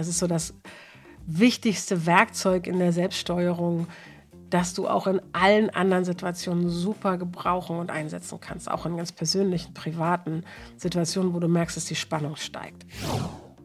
Das ist so das wichtigste Werkzeug in der Selbststeuerung, das du auch in allen anderen Situationen super gebrauchen und einsetzen kannst. Auch in ganz persönlichen, privaten Situationen, wo du merkst, dass die Spannung steigt.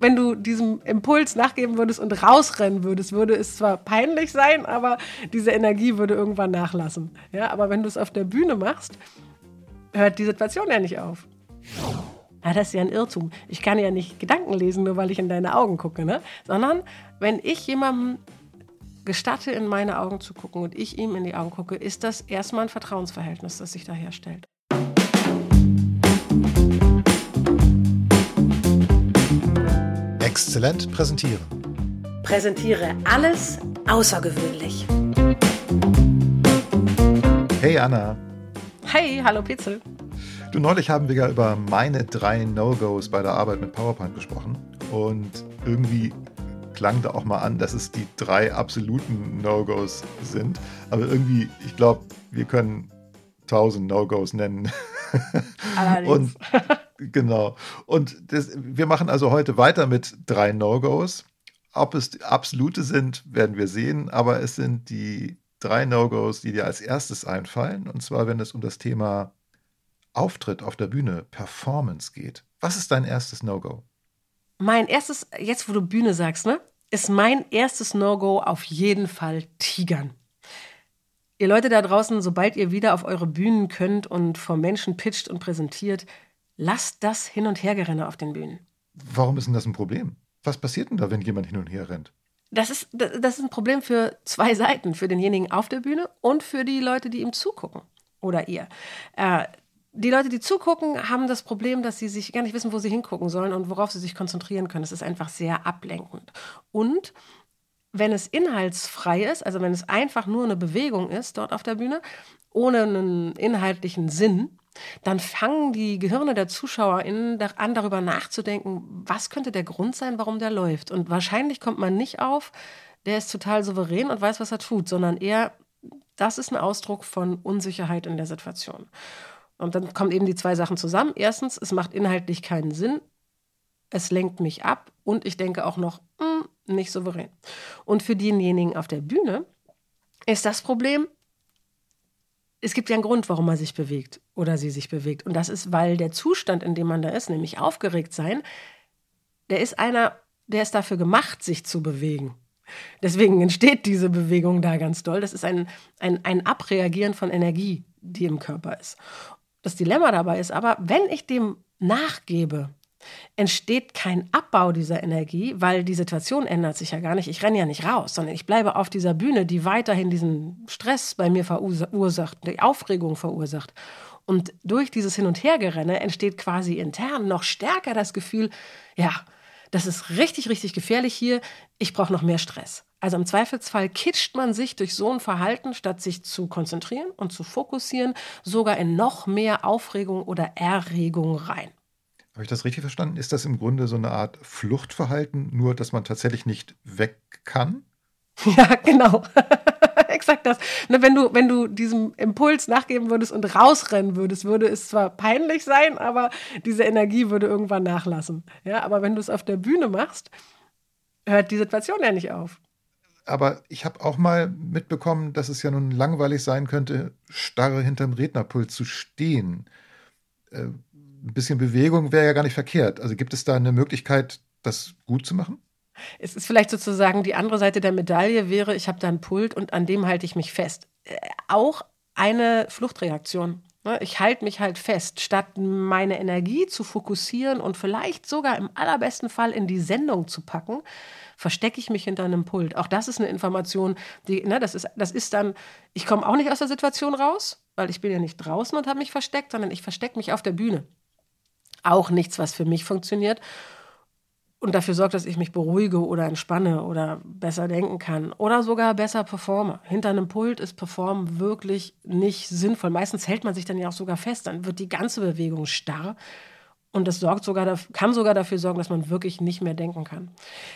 Wenn du diesem Impuls nachgeben würdest und rausrennen würdest, würde es zwar peinlich sein, aber diese Energie würde irgendwann nachlassen. Ja, aber wenn du es auf der Bühne machst, hört die Situation ja nicht auf. Ja, das ist ja ein Irrtum. Ich kann ja nicht Gedanken lesen, nur weil ich in deine Augen gucke, ne? Sondern wenn ich jemandem gestatte, in meine Augen zu gucken und ich ihm in die Augen gucke, ist das erstmal ein Vertrauensverhältnis, das sich da herstellt. Exzellent präsentieren. Präsentiere alles außergewöhnlich. Hey Anna. Hey, hallo Pitzel. Du, neulich haben wir ja über meine drei No-Gos bei der Arbeit mit PowerPoint gesprochen. Und irgendwie klang da auch mal an, dass es die drei absoluten No-Gos sind. Aber irgendwie, ich glaube, wir können tausend No-Gos nennen. Allerdings. Und genau. Und das, wir machen also heute weiter mit drei No-Gos. Ob es absolute sind, werden wir sehen. Aber es sind die drei No-Gos, die dir als erstes einfallen. Und zwar, wenn es um das Thema Auftritt auf der Bühne, Performance geht. Was ist dein erstes No-Go? Mein erstes, jetzt wo du Bühne sagst, ne? ist mein erstes No-Go auf jeden Fall Tigern. Ihr Leute da draußen, sobald ihr wieder auf eure Bühnen könnt und vor Menschen pitcht und präsentiert, lasst das Hin- und Hergerenne auf den Bühnen. Warum ist denn das ein Problem? Was passiert denn da, wenn jemand hin und her rennt? Das ist, das ist ein Problem für zwei Seiten, für denjenigen auf der Bühne und für die Leute, die ihm zugucken. Oder ihr. Äh, die Leute, die zugucken, haben das Problem, dass sie sich gar nicht wissen, wo sie hingucken sollen und worauf sie sich konzentrieren können. Es ist einfach sehr ablenkend. Und wenn es inhaltsfrei ist, also wenn es einfach nur eine Bewegung ist dort auf der Bühne, ohne einen inhaltlichen Sinn, dann fangen die Gehirne der ZuschauerInnen an, darüber nachzudenken, was könnte der Grund sein, warum der läuft. Und wahrscheinlich kommt man nicht auf, der ist total souverän und weiß, was er tut, sondern eher, das ist ein Ausdruck von Unsicherheit in der Situation. Und dann kommen eben die zwei Sachen zusammen. Erstens, es macht inhaltlich keinen Sinn. Es lenkt mich ab und ich denke auch noch, mh, hm, nicht souverän. Und für denjenigen auf der Bühne ist das Problem, es gibt ja einen Grund, warum man sich bewegt oder sie sich bewegt. Und das ist, weil der Zustand, in dem man da ist, nämlich aufgeregt sein, der ist einer, der ist dafür gemacht, sich zu bewegen. Deswegen entsteht diese Bewegung da ganz doll. Das ist ein, ein, ein Abreagieren von Energie, die im Körper ist. Das Dilemma dabei ist aber, wenn ich dem nachgebe, entsteht kein Abbau dieser Energie, weil die Situation ändert sich ja gar nicht. Ich renne ja nicht raus, sondern ich bleibe auf dieser Bühne, die weiterhin diesen Stress bei mir verursacht, die Aufregung verursacht. Und durch dieses Hin- und Hergerenne entsteht quasi intern noch stärker das Gefühl, ja, das ist richtig, richtig gefährlich hier, ich brauche noch mehr Stress. Also im Zweifelsfall kitscht man sich durch so ein Verhalten, statt sich zu konzentrieren und zu fokussieren, sogar in noch mehr Aufregung oder Erregung rein. Habe ich das richtig verstanden? Ist das im Grunde so eine Art Fluchtverhalten, nur dass man tatsächlich nicht weg kann? Ja, genau. Exakt das. Ne, wenn, du, wenn du diesem Impuls nachgeben würdest und rausrennen würdest, würde es zwar peinlich sein, aber diese Energie würde irgendwann nachlassen. Ja, aber wenn du es auf der Bühne machst, hört die Situation ja nicht auf aber ich habe auch mal mitbekommen, dass es ja nun langweilig sein könnte, starre hinterm Rednerpult zu stehen. Äh, ein bisschen Bewegung wäre ja gar nicht verkehrt. Also gibt es da eine Möglichkeit, das gut zu machen? Es ist vielleicht sozusagen die andere Seite der Medaille wäre, ich habe da einen Pult und an dem halte ich mich fest. Äh, auch eine Fluchtreaktion. Ne? Ich halte mich halt fest, statt meine Energie zu fokussieren und vielleicht sogar im allerbesten Fall in die Sendung zu packen, verstecke ich mich hinter einem Pult. Auch das ist eine Information, die, ne, das ist, das ist dann, ich komme auch nicht aus der Situation raus, weil ich bin ja nicht draußen und habe mich versteckt, sondern ich verstecke mich auf der Bühne. Auch nichts, was für mich funktioniert und dafür sorgt, dass ich mich beruhige oder entspanne oder besser denken kann oder sogar besser performe. Hinter einem Pult ist Performen wirklich nicht sinnvoll. Meistens hält man sich dann ja auch sogar fest, dann wird die ganze Bewegung starr und das sorgt sogar, kann sogar dafür sorgen, dass man wirklich nicht mehr denken kann.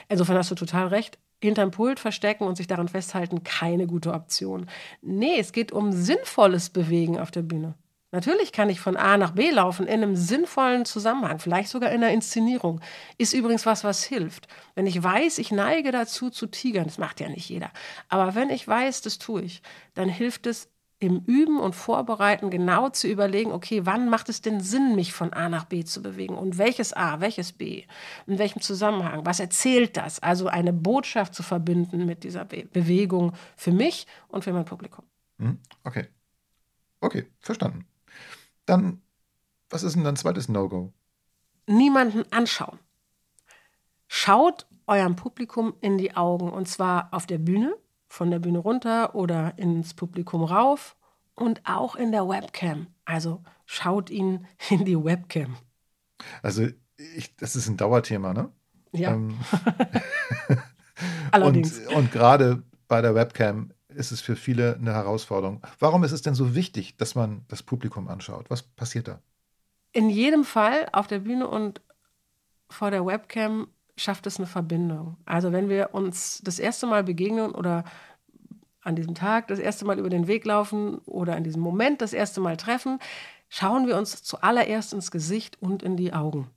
Insofern hast du total recht. Hinterm Pult verstecken und sich daran festhalten, keine gute Option. Nee, es geht um sinnvolles Bewegen auf der Bühne. Natürlich kann ich von A nach B laufen in einem sinnvollen Zusammenhang, vielleicht sogar in der Inszenierung. Ist übrigens was, was hilft. Wenn ich weiß, ich neige dazu zu tigern, das macht ja nicht jeder, aber wenn ich weiß, das tue ich, dann hilft es im Üben und Vorbereiten genau zu überlegen, okay, wann macht es denn Sinn, mich von A nach B zu bewegen und welches A, welches B, in welchem Zusammenhang, was erzählt das? Also eine Botschaft zu verbinden mit dieser Be Bewegung für mich und für mein Publikum. Hm, okay. Okay, verstanden. Dann, was ist denn dein zweites No-Go? Niemanden anschauen. Schaut eurem Publikum in die Augen und zwar auf der Bühne, von der Bühne runter oder ins Publikum rauf und auch in der Webcam. Also schaut ihn in die Webcam. Also ich, das ist ein Dauerthema, ne? Ja. Ähm, Allerdings. Und, und gerade bei der Webcam ist es für viele eine Herausforderung. Warum ist es denn so wichtig, dass man das Publikum anschaut? Was passiert da? In jedem Fall auf der Bühne und vor der Webcam schafft es eine Verbindung. Also wenn wir uns das erste Mal begegnen oder an diesem Tag das erste Mal über den Weg laufen oder in diesem Moment das erste Mal treffen, schauen wir uns zuallererst ins Gesicht und in die Augen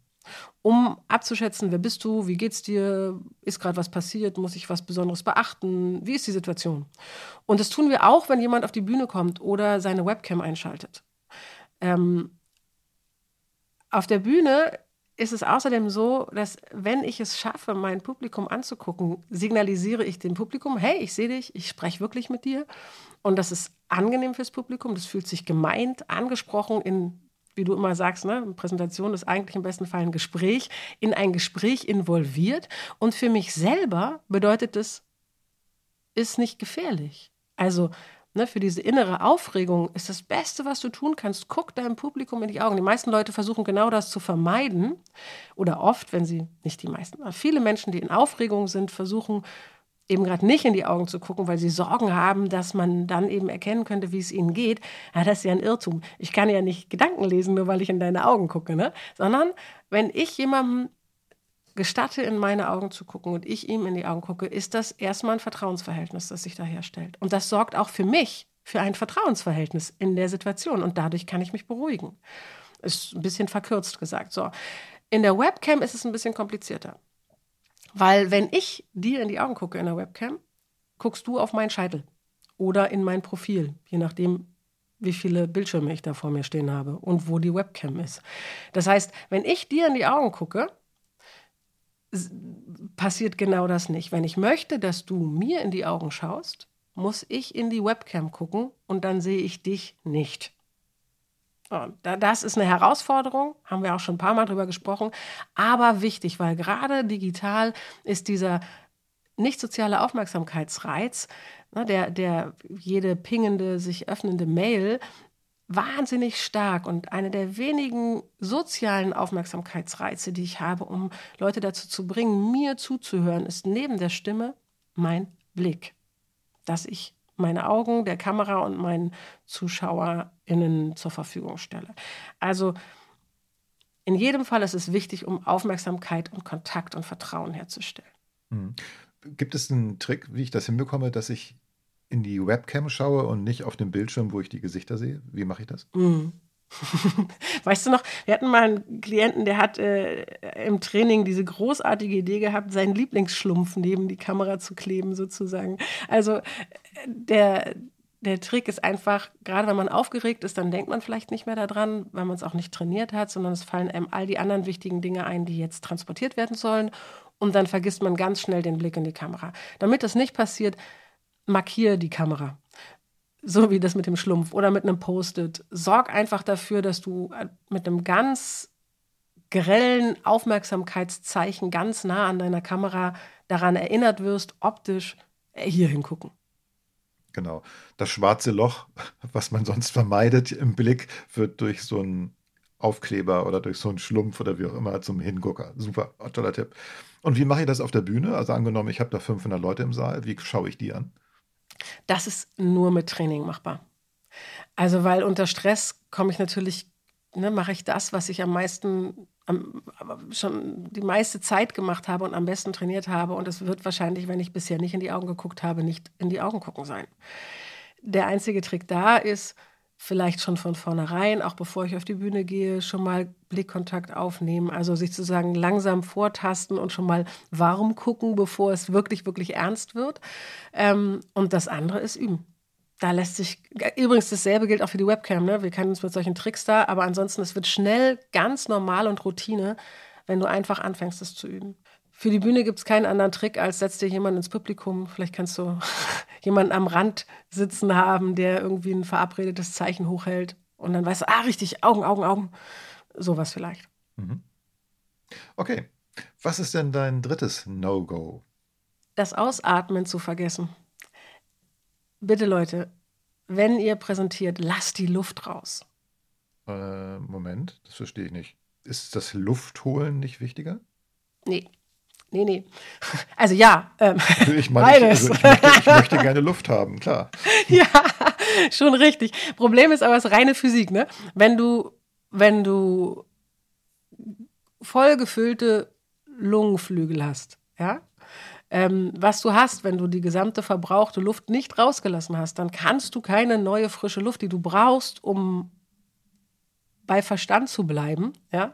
um abzuschätzen, wer bist du, wie geht's dir, ist gerade was passiert, muss ich was Besonderes beachten, wie ist die Situation. Und das tun wir auch, wenn jemand auf die Bühne kommt oder seine Webcam einschaltet. Ähm, auf der Bühne ist es außerdem so, dass wenn ich es schaffe, mein Publikum anzugucken, signalisiere ich dem Publikum, hey, ich sehe dich, ich spreche wirklich mit dir. Und das ist angenehm fürs Publikum, das fühlt sich gemeint, angesprochen in wie du immer sagst, ne, Präsentation ist eigentlich im besten Fall ein Gespräch, in ein Gespräch involviert. Und für mich selber bedeutet es, ist nicht gefährlich. Also ne, für diese innere Aufregung ist das Beste, was du tun kannst, guck deinem Publikum in die Augen. Die meisten Leute versuchen genau das zu vermeiden. Oder oft, wenn sie, nicht die meisten, aber viele Menschen, die in Aufregung sind, versuchen, eben gerade nicht in die Augen zu gucken, weil sie Sorgen haben, dass man dann eben erkennen könnte, wie es ihnen geht, ja, das ist ja ein Irrtum. Ich kann ja nicht Gedanken lesen, nur weil ich in deine Augen gucke, ne? Sondern wenn ich jemandem gestatte, in meine Augen zu gucken und ich ihm in die Augen gucke, ist das erstmal ein Vertrauensverhältnis, das sich da herstellt. Und das sorgt auch für mich für ein Vertrauensverhältnis in der Situation und dadurch kann ich mich beruhigen. Ist ein bisschen verkürzt gesagt. So. In der Webcam ist es ein bisschen komplizierter. Weil wenn ich dir in die Augen gucke in der Webcam, guckst du auf meinen Scheitel oder in mein Profil, je nachdem, wie viele Bildschirme ich da vor mir stehen habe und wo die Webcam ist. Das heißt, wenn ich dir in die Augen gucke, passiert genau das nicht. Wenn ich möchte, dass du mir in die Augen schaust, muss ich in die Webcam gucken und dann sehe ich dich nicht. Das ist eine Herausforderung, haben wir auch schon ein paar Mal drüber gesprochen, aber wichtig, weil gerade digital ist dieser nicht soziale Aufmerksamkeitsreiz, ne, der, der jede pingende, sich öffnende Mail wahnsinnig stark und eine der wenigen sozialen Aufmerksamkeitsreize, die ich habe, um Leute dazu zu bringen, mir zuzuhören, ist neben der Stimme mein Blick, dass ich meine Augen, der Kamera und meinen ZuschauerInnen zur Verfügung stelle. Also in jedem Fall ist es wichtig, um Aufmerksamkeit und Kontakt und Vertrauen herzustellen. Hm. Gibt es einen Trick, wie ich das hinbekomme, dass ich in die Webcam schaue und nicht auf dem Bildschirm, wo ich die Gesichter sehe? Wie mache ich das? Mhm. weißt du noch, wir hatten mal einen Klienten, der hat äh, im Training diese großartige Idee gehabt, seinen Lieblingsschlumpf neben die Kamera zu kleben, sozusagen. Also der, der Trick ist einfach, gerade wenn man aufgeregt ist, dann denkt man vielleicht nicht mehr daran, weil man es auch nicht trainiert hat, sondern es fallen einem all die anderen wichtigen Dinge ein, die jetzt transportiert werden sollen. Und dann vergisst man ganz schnell den Blick in die Kamera. Damit das nicht passiert, markiere die Kamera so wie das mit dem Schlumpf oder mit einem Post-it. Sorg einfach dafür, dass du äh, mit einem ganz grellen Aufmerksamkeitszeichen ganz nah an deiner Kamera daran erinnert wirst, optisch hier hingucken. Genau. Das schwarze Loch, was man sonst vermeidet im Blick, wird durch so einen Aufkleber oder durch so einen Schlumpf oder wie auch immer zum Hingucker. Super, toller Tipp. Und wie mache ich das auf der Bühne? Also angenommen, ich habe da 500 Leute im Saal, wie schaue ich die an? Das ist nur mit Training machbar. Also, weil unter Stress komme ich natürlich, ne, mache ich das, was ich am meisten, schon die meiste Zeit gemacht habe und am besten trainiert habe. Und es wird wahrscheinlich, wenn ich bisher nicht in die Augen geguckt habe, nicht in die Augen gucken sein. Der einzige Trick da ist, vielleicht schon von vornherein, auch bevor ich auf die Bühne gehe, schon mal Blickkontakt aufnehmen. Also sich sozusagen langsam vortasten und schon mal warm gucken, bevor es wirklich, wirklich ernst wird. Ähm, und das andere ist üben. Da lässt sich, übrigens dasselbe gilt auch für die Webcam, ne? Wir kennen uns mit solchen Tricks da, aber ansonsten, es wird schnell ganz normal und Routine, wenn du einfach anfängst, es zu üben. Für die Bühne gibt es keinen anderen Trick, als setzt dir jemand ins Publikum. Vielleicht kannst du jemanden am Rand sitzen haben, der irgendwie ein verabredetes Zeichen hochhält. Und dann weißt du, ah, richtig, Augen, Augen, Augen. Sowas vielleicht. Mhm. Okay. Was ist denn dein drittes No-Go? Das Ausatmen zu vergessen. Bitte, Leute, wenn ihr präsentiert, lasst die Luft raus. Äh, Moment, das verstehe ich nicht. Ist das Luftholen nicht wichtiger? Nee. Nee, nee. Also ja, ähm, also ich, meine, ich, also ich, möchte, ich möchte gerne Luft haben, klar. ja, schon richtig. Problem ist aber es ist reine Physik, ne? Wenn du, wenn du vollgefüllte Lungenflügel hast, ja, ähm, was du hast, wenn du die gesamte verbrauchte Luft nicht rausgelassen hast, dann kannst du keine neue frische Luft, die du brauchst, um bei Verstand zu bleiben, ja,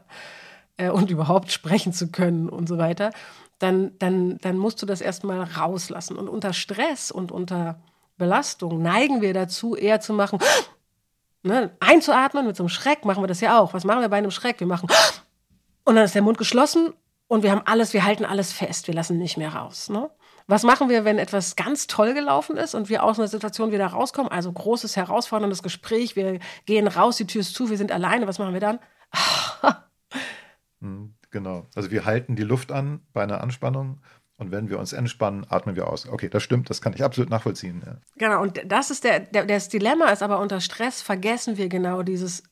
äh, und überhaupt sprechen zu können und so weiter, dann, dann, dann musst du das erstmal rauslassen. Und unter Stress und unter Belastung neigen wir dazu, eher zu machen, ne, einzuatmen mit so einem Schreck machen wir das ja auch. Was machen wir bei einem Schreck? Wir machen und dann ist der Mund geschlossen und wir haben alles, wir halten alles fest, wir lassen nicht mehr raus. Ne? Was machen wir, wenn etwas ganz toll gelaufen ist und wir aus einer Situation wieder rauskommen? Also großes, herausforderndes Gespräch, wir gehen raus, die Tür ist zu, wir sind alleine, was machen wir dann? Hm. Genau. Also wir halten die Luft an bei einer Anspannung und wenn wir uns entspannen, atmen wir aus. Okay, das stimmt, das kann ich absolut nachvollziehen. Ja. Genau, und das ist der, der, das Dilemma ist aber unter Stress vergessen wir genau dieses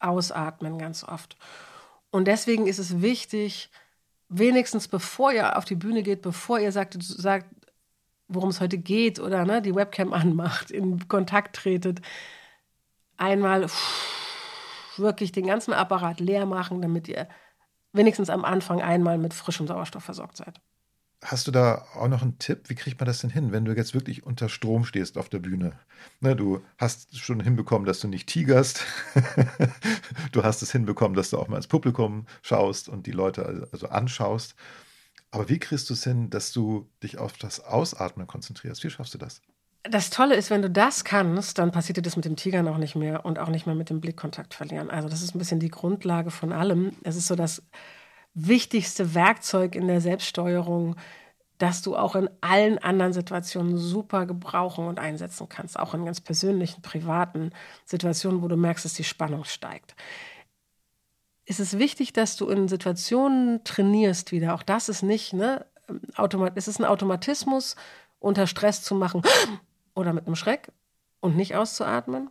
Ausatmen ganz oft. Und deswegen ist es wichtig, wenigstens bevor ihr auf die Bühne geht, bevor ihr sagt, sagt worum es heute geht oder ne, die Webcam anmacht, in Kontakt tretet, einmal wirklich den ganzen Apparat leer machen, damit ihr wenigstens am Anfang einmal mit frischem Sauerstoff versorgt seid. Hast du da auch noch einen Tipp? Wie kriegt man das denn hin, wenn du jetzt wirklich unter Strom stehst auf der Bühne? Ne, du hast schon hinbekommen, dass du nicht tigerst. du hast es hinbekommen, dass du auch mal ins Publikum schaust und die Leute also anschaust. Aber wie kriegst du es hin, dass du dich auf das Ausatmen konzentrierst? Wie schaffst du das? Das Tolle ist, wenn du das kannst, dann passiert dir das mit dem Tigern auch nicht mehr und auch nicht mehr mit dem Blickkontakt verlieren. Also das ist ein bisschen die Grundlage von allem. Es ist so das wichtigste Werkzeug in der Selbststeuerung, das du auch in allen anderen Situationen super gebrauchen und einsetzen kannst. Auch in ganz persönlichen, privaten Situationen, wo du merkst, dass die Spannung steigt. Es ist wichtig, dass du in Situationen trainierst wieder. Auch das ist nicht, ne? Automat es ist ein Automatismus, unter Stress zu machen oder mit einem Schreck und nicht auszuatmen.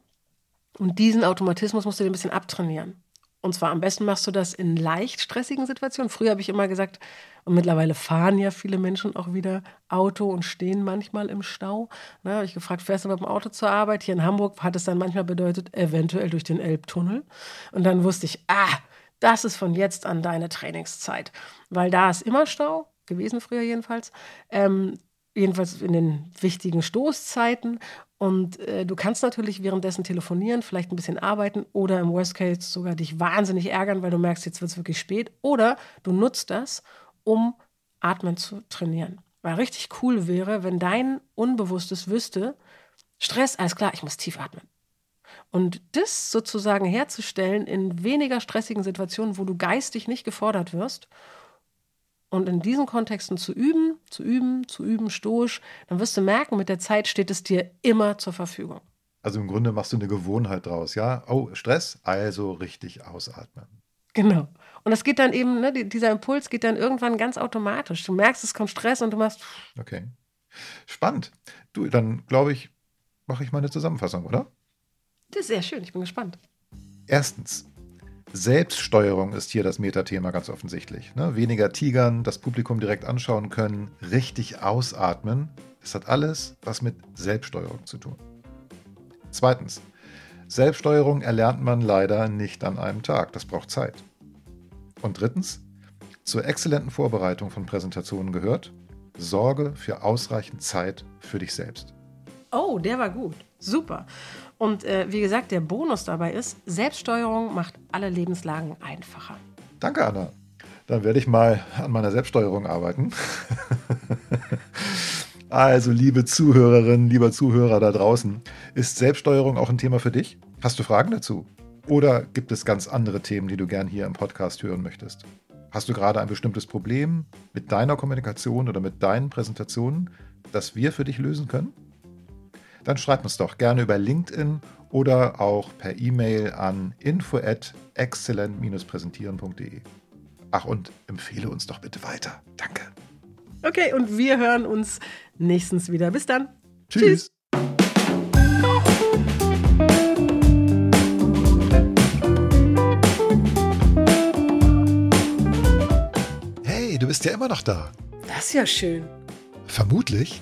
Und diesen Automatismus musst du dir ein bisschen abtrainieren. Und zwar am besten machst du das in leicht stressigen Situationen. Früher habe ich immer gesagt, und mittlerweile fahren ja viele Menschen auch wieder Auto und stehen manchmal im Stau. Da habe ich gefragt, fährst du mit dem Auto zur Arbeit? Hier in Hamburg hat es dann manchmal bedeutet, eventuell durch den Elbtunnel. Und dann wusste ich, ah, das ist von jetzt an deine Trainingszeit. Weil da ist immer Stau, gewesen früher jedenfalls. Ähm, jedenfalls in den wichtigen Stoßzeiten. Und äh, du kannst natürlich währenddessen telefonieren, vielleicht ein bisschen arbeiten oder im Worst Case sogar dich wahnsinnig ärgern, weil du merkst, jetzt wird es wirklich spät. Oder du nutzt das, um Atmen zu trainieren. Weil richtig cool wäre, wenn dein Unbewusstes wüsste, Stress, alles klar, ich muss tief atmen. Und das sozusagen herzustellen in weniger stressigen Situationen, wo du geistig nicht gefordert wirst und in diesen Kontexten zu üben, zu üben, zu üben, stoisch, dann wirst du merken, mit der Zeit steht es dir immer zur Verfügung. Also im Grunde machst du eine Gewohnheit draus, ja? Oh, Stress, also richtig ausatmen. Genau. Und das geht dann eben, ne, dieser Impuls geht dann irgendwann ganz automatisch. Du merkst, es kommt Stress und du machst. Okay. Spannend. Du, dann glaube ich, mache ich mal eine Zusammenfassung, oder? Das ist sehr schön, ich bin gespannt. Erstens, Selbststeuerung ist hier das Metathema ganz offensichtlich. Ne? Weniger tigern, das Publikum direkt anschauen können, richtig ausatmen. Es hat alles was mit Selbststeuerung zu tun. Zweitens, Selbststeuerung erlernt man leider nicht an einem Tag. Das braucht Zeit. Und drittens, zur exzellenten Vorbereitung von Präsentationen gehört, sorge für ausreichend Zeit für dich selbst. Oh, der war gut. Super. Und äh, wie gesagt, der Bonus dabei ist, Selbststeuerung macht alle Lebenslagen einfacher. Danke, Anna. Dann werde ich mal an meiner Selbststeuerung arbeiten. also, liebe Zuhörerinnen, lieber Zuhörer da draußen, ist Selbststeuerung auch ein Thema für dich? Hast du Fragen dazu? Oder gibt es ganz andere Themen, die du gern hier im Podcast hören möchtest? Hast du gerade ein bestimmtes Problem mit deiner Kommunikation oder mit deinen Präsentationen, das wir für dich lösen können? Dann schreib uns doch gerne über LinkedIn oder auch per E-Mail an info at exzellent-präsentieren.de. Ach, und empfehle uns doch bitte weiter. Danke. Okay, und wir hören uns nächstens wieder. Bis dann. Tschüss. Tschüss. Hey, du bist ja immer noch da. Das ist ja schön. Vermutlich